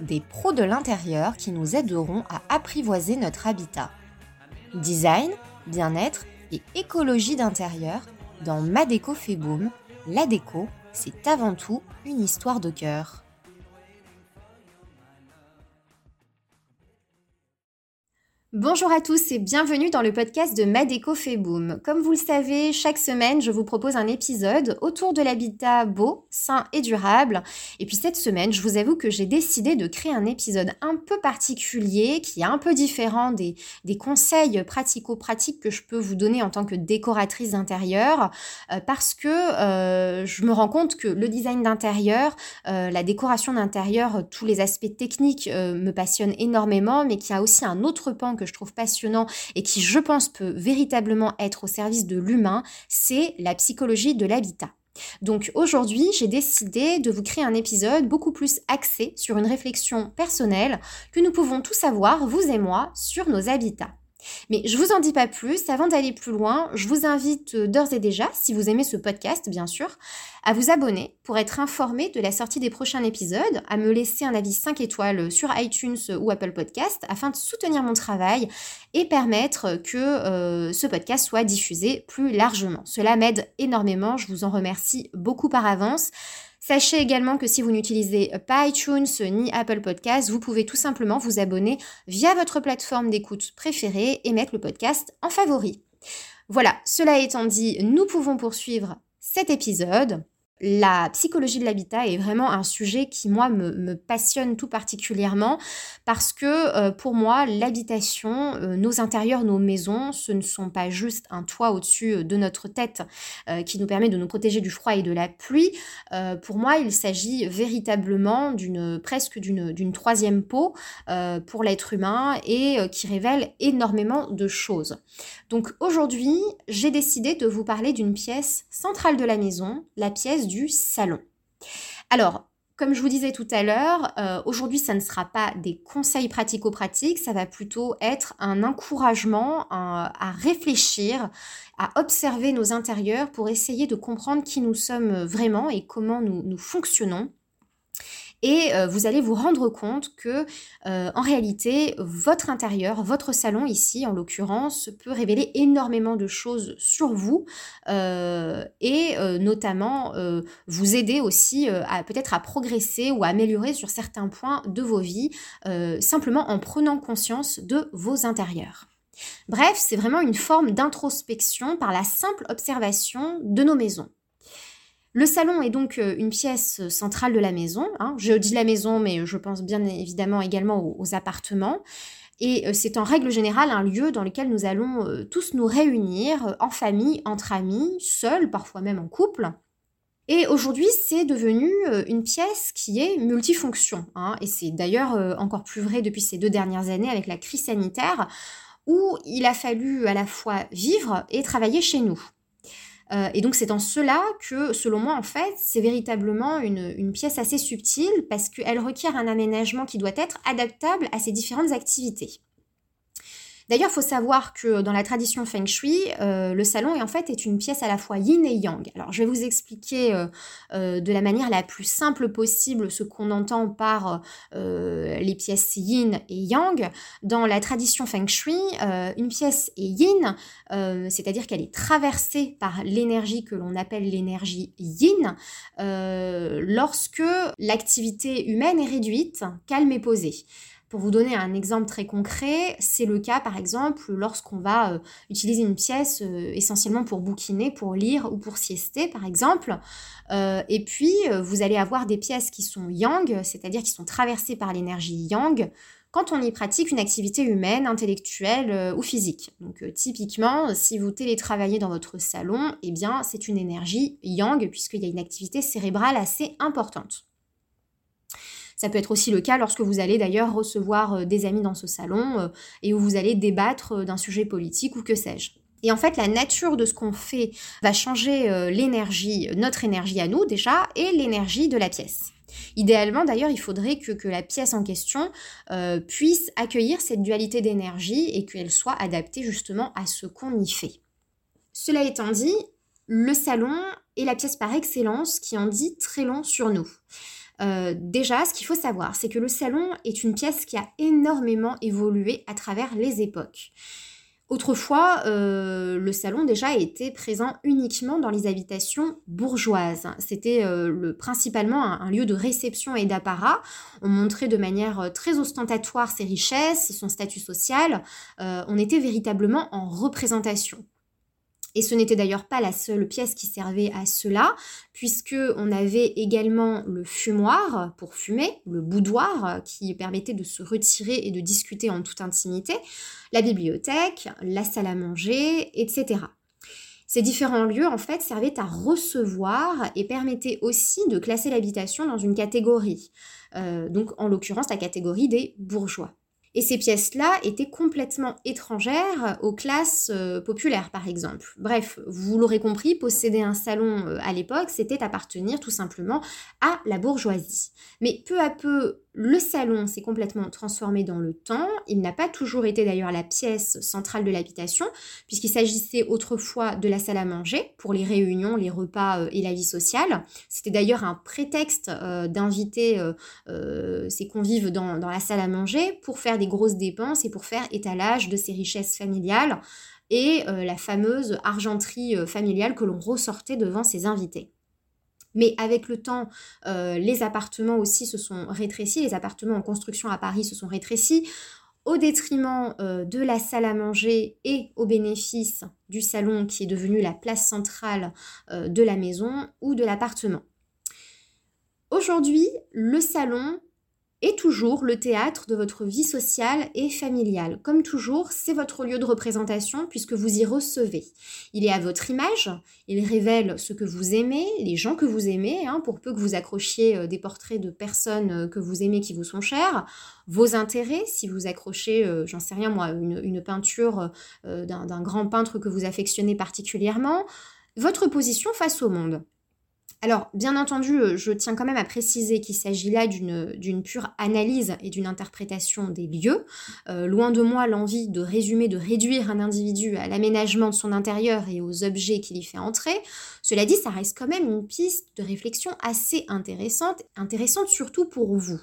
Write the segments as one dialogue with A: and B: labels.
A: des pros de l'intérieur qui nous aideront à apprivoiser notre habitat. Design, bien-être et écologie d'intérieur dans Ma déco fait boom, la déco, c'est avant tout une histoire de cœur. Bonjour à tous et bienvenue dans le podcast de Madeco fait. Comme vous le savez, chaque semaine, je vous propose un épisode autour de l'habitat beau, sain et durable. Et puis cette semaine, je vous avoue que j'ai décidé de créer un épisode un peu particulier qui est un peu différent des, des conseils pratico-pratiques que je peux vous donner en tant que décoratrice d'intérieur euh, parce que euh, je me rends compte que le design d'intérieur, euh, la décoration d'intérieur, tous les aspects techniques me passionnent énormément, mais qu'il y a aussi un autre pan que je trouve passionnant et qui, je pense, peut véritablement être au service de l'humain, c'est la psychologie de l'habitat. Donc aujourd'hui, j'ai décidé de vous créer un épisode beaucoup plus axé sur une réflexion personnelle que nous pouvons tous avoir, vous et moi, sur nos habitats. Mais je vous en dis pas plus. Avant d'aller plus loin, je vous invite euh, d'ores et déjà, si vous aimez ce podcast, bien sûr, à vous abonner pour être informé de la sortie des prochains épisodes, à me laisser un avis 5 étoiles sur iTunes ou Apple Podcast afin de soutenir mon travail et permettre que euh, ce podcast soit diffusé plus largement. Cela m'aide énormément. Je vous en remercie beaucoup par avance. Sachez également que si vous n'utilisez pas iTunes ni Apple Podcast, vous pouvez tout simplement vous abonner via votre plateforme d'écoute préférée et mettre le podcast en favori. Voilà, cela étant dit, nous pouvons poursuivre cet épisode. La psychologie de l'habitat est vraiment un sujet qui, moi, me, passionne tout particulièrement parce que euh, pour moi, l'habitation, euh, nos intérieurs, nos maisons, ce ne sont pas juste un toit au-dessus euh, de notre tête qui nous permet de nous protéger du froid et de la pluie. pour moi, il s'agit véritablement d'une presque d'une troisième peau pour l'être humain et qui révèle énormément de choses. Donc aujourd'hui, j'ai décidé de vous parler d'une pièce centrale de la maison, la pièce du salon. Alors, comme je vous disais tout à l'heure, euh, aujourd'hui, ça ne sera pas des conseils pratico-pratiques, ça va plutôt être un encouragement à réfléchir, à observer nos intérieurs pour essayer de comprendre qui nous sommes vraiment et comment nous fonctionnons et euh, vous allez vous rendre compte que euh, en réalité votre intérieur, votre salon ici en l'occurrence, peut révéler énormément de choses sur vous euh, et notamment vous aider aussi à peut-être à progresser ou à améliorer sur certains points de vos vies simplement en prenant conscience de vos intérieurs. Bref, c'est vraiment une forme d'introspection par la simple observation de nos maisons. Le salon est donc euh, une pièce centrale de la maison. Hein. Je dis la maison, mais je pense bien évidemment également aux, appartements. Et euh, c'est en règle générale un lieu dans lequel nous allons euh, tous nous réunir en famille, entre amis, seuls, parfois même en couple. Et aujourd'hui, c'est devenu une pièce qui est multifonction. Hein. et c'est d'ailleurs encore plus vrai depuis ces deux dernières années avec la crise sanitaire, où il a fallu à la fois vivre et travailler chez nous. Euh, et donc c'est en cela que, selon moi, en fait, c'est véritablement une, une, pièce assez subtile parce qu'elle requiert un aménagement qui doit être adaptable à ces différentes activités. D'ailleurs, il faut savoir que dans la tradition Feng Shui, euh, le salon est en fait une pièce à la fois yin et yang. Alors, je vais vous expliquer euh, euh, de la manière la plus simple possible ce qu'on entend par les pièces yin et yang. Dans la tradition Feng Shui, une pièce est yin, c'est-à-dire qu'elle est traversée par l'énergie que l'on appelle l'énergie yin, lorsque l'activité humaine est réduite, calme et posée. Pour vous donner un exemple très concret, c'est le cas par exemple lorsqu'on va euh, utiliser une pièce euh, essentiellement pour bouquiner, pour lire ou pour siester par exemple. Euh, et puis vous allez avoir des pièces qui sont yang, c'est-à-dire qui sont traversées par l'énergie yang quand on y pratique une activité humaine, intellectuelle ou physique. Donc typiquement, si vous télétravaillez dans votre salon, eh bien c'est une énergie yang puisqu'il y a une activité cérébrale assez importante. Ça peut être aussi le cas lorsque vous allez d'ailleurs recevoir des amis dans ce salon et où vous allez débattre d'un sujet politique ou que sais-je. Et en fait, la nature de ce qu'on fait va changer l'énergie, notre énergie à nous déjà, et l'énergie de la pièce. Idéalement, d'ailleurs, il faudrait que, la pièce en question euh, puisse accueillir cette dualité d'énergie et qu'elle soit adaptée justement à ce qu'on y fait. Cela étant dit, le salon est la pièce par excellence qui en dit très long sur nous. Euh, déjà, ce qu'il faut savoir, c'est que le salon est une pièce qui a énormément évolué à travers les époques. Autrefois, euh, le salon déjà était présent uniquement dans les habitations bourgeoises. C'était euh, principalement un, lieu de réception et d'apparat. On montrait de manière très ostentatoire ses richesses, son statut social. on était véritablement en représentation. Et ce n'était d'ailleurs pas la seule pièce qui servait à cela, puisque on avait également le fumoir pour fumer, le boudoir qui permettait de se retirer et de discuter en toute intimité, la bibliothèque, la salle à manger, etc. Ces différents lieux, en fait, servaient à recevoir et permettaient aussi de classer l'habitation dans une catégorie. Euh, donc, en l'occurrence, la catégorie des bourgeois. Et ces pièces-là étaient complètement étrangères aux classes euh, populaires, par exemple. Bref, vous l'aurez compris, posséder un salon euh, à l'époque, c'était appartenir tout simplement à la bourgeoisie. Mais peu à peu, le salon s'est complètement transformé dans le temps. Il n'a pas toujours été d'ailleurs la pièce centrale de l'habitation, puisqu'il s'agissait autrefois de la salle à manger pour les réunions, les repas euh, et la vie sociale. C'était d'ailleurs un prétexte euh, d'inviter euh, ses convives dans, dans la salle à manger pour faire des grosses dépenses et pour faire étalage de ses richesses familiales et la fameuse argenterie familiale que l'on ressortait devant ses invités. Mais avec le temps, euh, les appartements aussi se sont rétrécis, les appartements en construction à Paris se sont rétrécis au détriment euh, de la salle à manger et au bénéfice du salon qui est devenu la place centrale euh, de la maison ou de l'appartement. Aujourd'hui, le salon et toujours le théâtre de votre vie sociale et familiale. Comme toujours, c'est votre lieu de représentation puisque vous y recevez. Il est à votre image, il révèle ce que vous aimez, les gens que vous aimez, hein, pour peu que vous accrochiez euh, des portraits de personnes euh, que vous aimez qui vous sont chères, vos intérêts, si vous accrochez, euh, j'en sais rien moi, une, peinture d'un grand peintre que vous affectionnez particulièrement, votre position face au monde. Alors, bien entendu, euh, je tiens quand même à préciser qu'il s'agit là d'une pure analyse et d'une interprétation des lieux. Euh, loin de moi l'envie de résumer, de réduire un individu à l'aménagement de son intérieur et aux objets qu'il y fait entrer. Cela dit, ça reste quand même une piste de réflexion assez intéressante, intéressante surtout pour vous.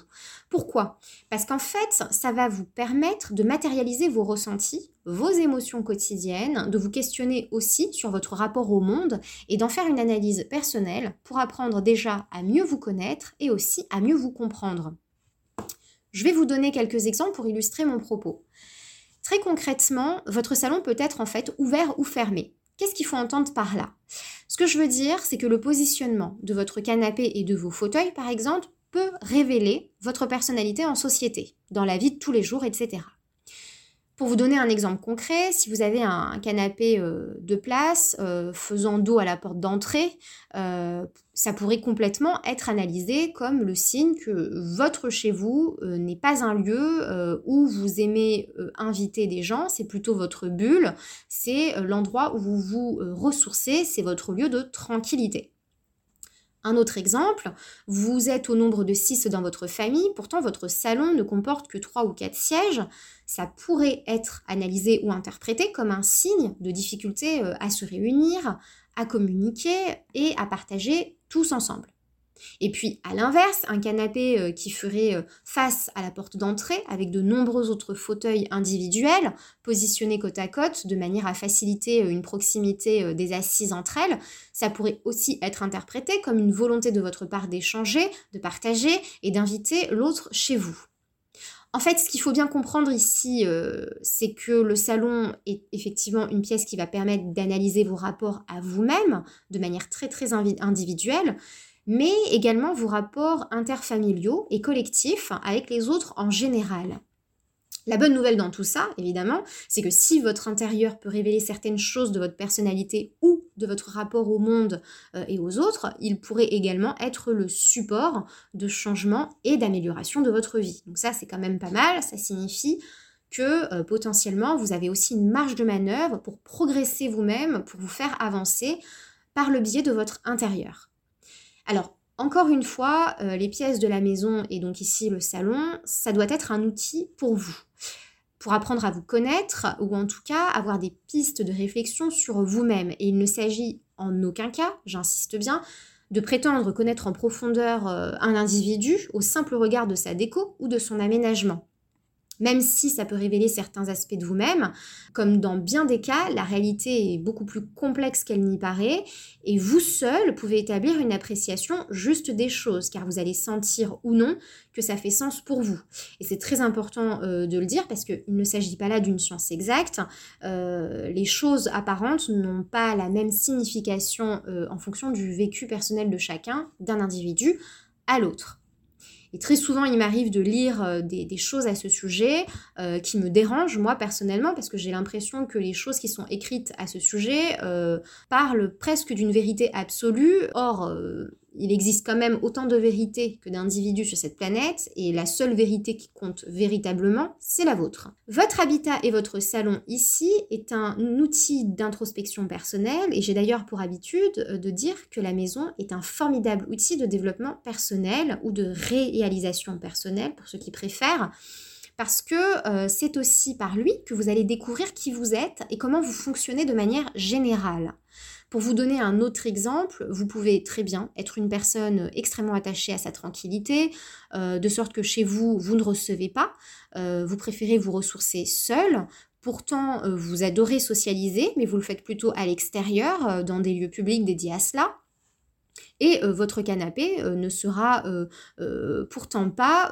A: Pourquoi? Parce qu'en fait, ça va vous permettre de matérialiser vos ressentis, vos émotions quotidiennes, de vous questionner aussi sur votre rapport au monde et d'en faire une analyse personnelle pour apprendre déjà à mieux vous connaître et aussi à mieux vous comprendre. Je vais vous donner quelques exemples pour illustrer mon propos. Très concrètement, votre salon peut être en fait ouvert ou fermé. Qu'est-ce qu'il faut entendre par là? Ce que je veux dire, c'est que le positionnement de votre canapé et de vos fauteuils, par exemple, peut révéler votre personnalité en société, dans la vie de tous les jours, etc. Pour vous donner un exemple concret, si vous avez un canapé euh, de place euh, faisant dos à la porte d'entrée, euh, ça pourrait complètement être analysé comme le signe que votre chez vous n'est pas un lieu où vous aimez inviter des gens, c'est plutôt votre bulle, c'est l'endroit où vous vous ressourcez, c'est votre lieu de tranquillité. Un autre exemple, vous êtes au nombre de 6 dans votre famille, pourtant votre salon ne comporte que 3 ou 4 sièges. Ça pourrait être analysé ou interprété comme un signe de difficulté euh, à se réunir, à communiquer et à partager tous ensemble. Et puis, à l'inverse, un canapé euh, qui ferait euh, face à la porte d'entrée avec de nombreux autres fauteuils individuels positionnés côte à côte de manière à faciliter euh, une proximité des assises entre elles, ça pourrait aussi être interprété comme une volonté de votre part d'échanger, de partager et d'inviter l'autre chez vous. En fait, ce qu'il faut bien comprendre ici, c'est que le salon est effectivement une pièce qui va permettre d'analyser vos rapports à vous-même de manière très très individuelle, mais également vos rapports interfamiliaux et collectifs avec les autres en général. La bonne nouvelle dans tout ça, évidemment, c'est que si votre intérieur peut révéler certaines choses de votre personnalité ou de votre rapport au monde euh, et aux autres, il pourrait également être le support de changement et d'amélioration de votre vie. Donc ça, c'est quand même pas mal. Ça signifie que euh, potentiellement, vous avez aussi une marge de manœuvre pour progresser vous-même, pour vous faire avancer par le biais de votre intérieur. Alors, encore une fois, euh, les pièces de la maison et donc ici le salon, ça doit être un outil pour vous, pour apprendre à vous connaître ou en tout cas avoir des pistes de réflexion sur vous-même. Et il ne s'agit en aucun cas, j'insiste bien, de prétendre connaître en profondeur euh, un individu au simple regard de sa déco ou de son aménagement même si ça peut révéler certains aspects de vous-même. Comme dans bien des cas, la réalité est beaucoup plus complexe qu'elle n'y paraît, et vous seul pouvez établir une appréciation juste des choses, car vous allez sentir ou non que ça fait sens pour vous. Et c'est très important euh, de le dire parce qu'il ne s'agit pas là d'une science exacte. Euh, les choses apparentes n'ont pas la même signification euh, en fonction du vécu personnel de chacun, d'un individu à l'autre. Et très souvent, il m'arrive de lire euh, des, choses à ce sujet euh, qui me dérangent, moi personnellement, parce que j'ai l'impression que les choses qui sont écrites à ce sujet euh, parlent presque d'une vérité absolue. Or, il existe quand même autant de vérités que d'individus sur cette planète, et la seule vérité qui compte véritablement, c'est la vôtre. Votre habitat et votre salon ici est un outil d'introspection personnelle, et j'ai d'ailleurs pour habitude de dire que la maison est un formidable outil de développement personnel ou de réalisation personnelle, pour ceux qui préfèrent parce que euh, c'est aussi par lui que vous allez découvrir qui vous êtes et comment vous fonctionnez de manière générale. Pour vous donner un autre exemple, vous pouvez très bien être une personne extrêmement attachée à sa tranquillité, euh, de sorte que chez vous, vous ne recevez pas, euh, vous préférez vous ressourcer seul. Pourtant, euh, vous adorez socialiser, mais vous le faites plutôt à l'extérieur, dans des lieux publics dédiés à cela. Et votre canapé ne sera pourtant pas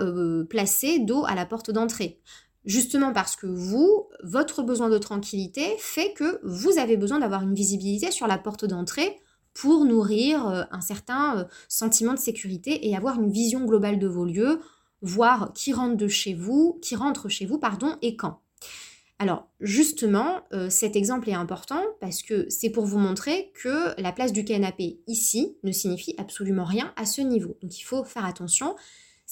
A: placé dos à la porte d'entrée. Justement parce que vous, votre besoin de tranquillité fait que vous avez besoin d'avoir une visibilité sur la porte d'entrée pour nourrir euh, un certain euh, sentiment de sécurité et avoir une vision globale de vos lieux, voir qui rentre de chez vous, qui rentre chez vous, pardon, et quand. Alors justement, euh, cet exemple est important parce que c'est pour vous montrer que la place du canapé ici ne signifie absolument rien à ce niveau. Donc il faut faire attention.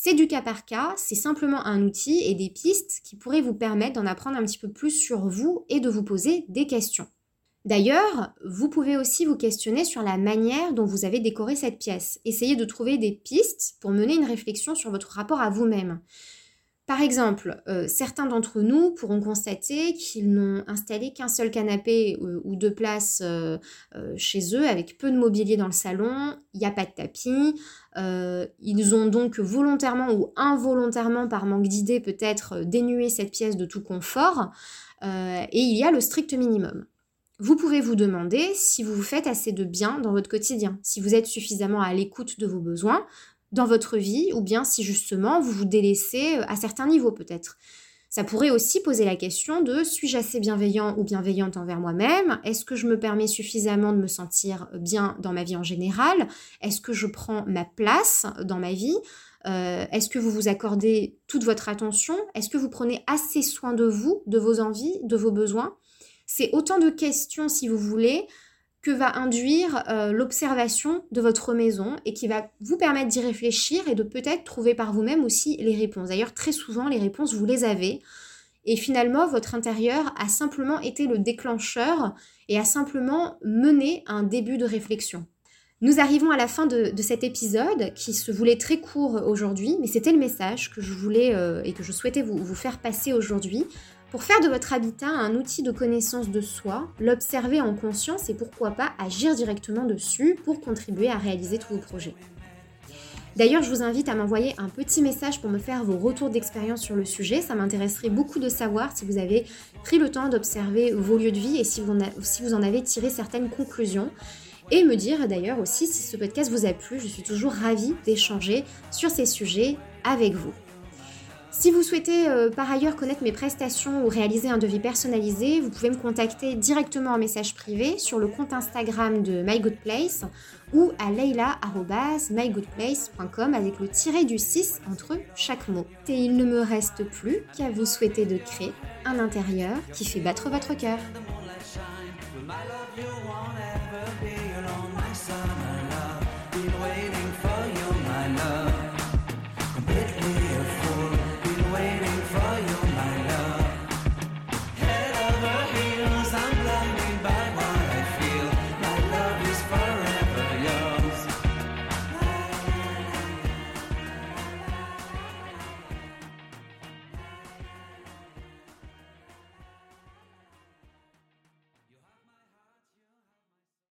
A: C'est du cas par cas, c'est simplement un outil et des pistes qui pourraient vous permettre d'en apprendre un petit peu plus sur vous et de vous poser des questions. D'ailleurs, vous pouvez aussi vous questionner sur la manière dont vous avez décoré cette pièce. Essayez de trouver des pistes pour mener une réflexion sur votre rapport à vous-même. Par exemple, euh, certains d'entre nous pourront constater qu'ils n'ont installé qu'un seul canapé euh, ou deux places euh, chez eux avec peu de mobilier dans le salon, il n'y a pas de tapis, ils ont donc volontairement ou involontairement par manque d'idées peut-être dénué cette pièce de tout confort et il y a le strict minimum. Vous pouvez vous demander si vous vous faites assez de bien dans votre quotidien, si vous êtes suffisamment à l'écoute de vos besoins, dans votre vie ou bien si justement vous vous délaissez euh, à certains niveaux peut-être. Ça pourrait aussi poser la question de suis-je assez bienveillant ou bienveillante envers moi-même? Est-ce que je me permets suffisamment de me sentir bien dans ma vie en général? Est-ce que je prends ma place dans ma vie? Euh, Est-ce que vous vous accordez toute votre attention? Est-ce que vous prenez assez soin de vous, de vos envies, de vos besoins? C'est autant de questions, si vous voulez, va induire euh, l'observation de votre maison et qui va vous permettre d'y réfléchir et de peut-être trouver par vous-même aussi les réponses. D'ailleurs, très souvent, les réponses, vous les avez. Et finalement, votre intérieur a simplement été le déclencheur et a simplement mené un début de réflexion. Nous arrivons à la fin de, cet épisode qui se voulait très court aujourd'hui, mais c'était le message que je voulais euh, et que je souhaitais vous faire passer aujourd'hui. Pour faire de votre habitat un outil de connaissance de soi, l'observer en conscience et pourquoi pas agir directement dessus pour contribuer à réaliser tous vos projets. D'ailleurs, je vous invite à m'envoyer un petit message pour me faire vos retours d'expérience sur le sujet. Ça m'intéresserait beaucoup de savoir si vous avez pris le temps d'observer vos lieux de vie et si vous, en avez tiré certaines conclusions. Et me dire d'ailleurs aussi si ce podcast vous a plu. Je suis toujours ravie d'échanger sur ces sujets avec vous. Si vous souhaitez euh, par ailleurs connaître mes prestations ou réaliser un devis personnalisé, vous pouvez me contacter directement en message privé sur le compte Instagram de MyGoodPlace ou à leila.mygoodplace.com avec le tiré du 6 entre chaque mot. Et il ne me reste plus qu'à vous souhaiter de créer un intérieur qui fait battre votre cœur.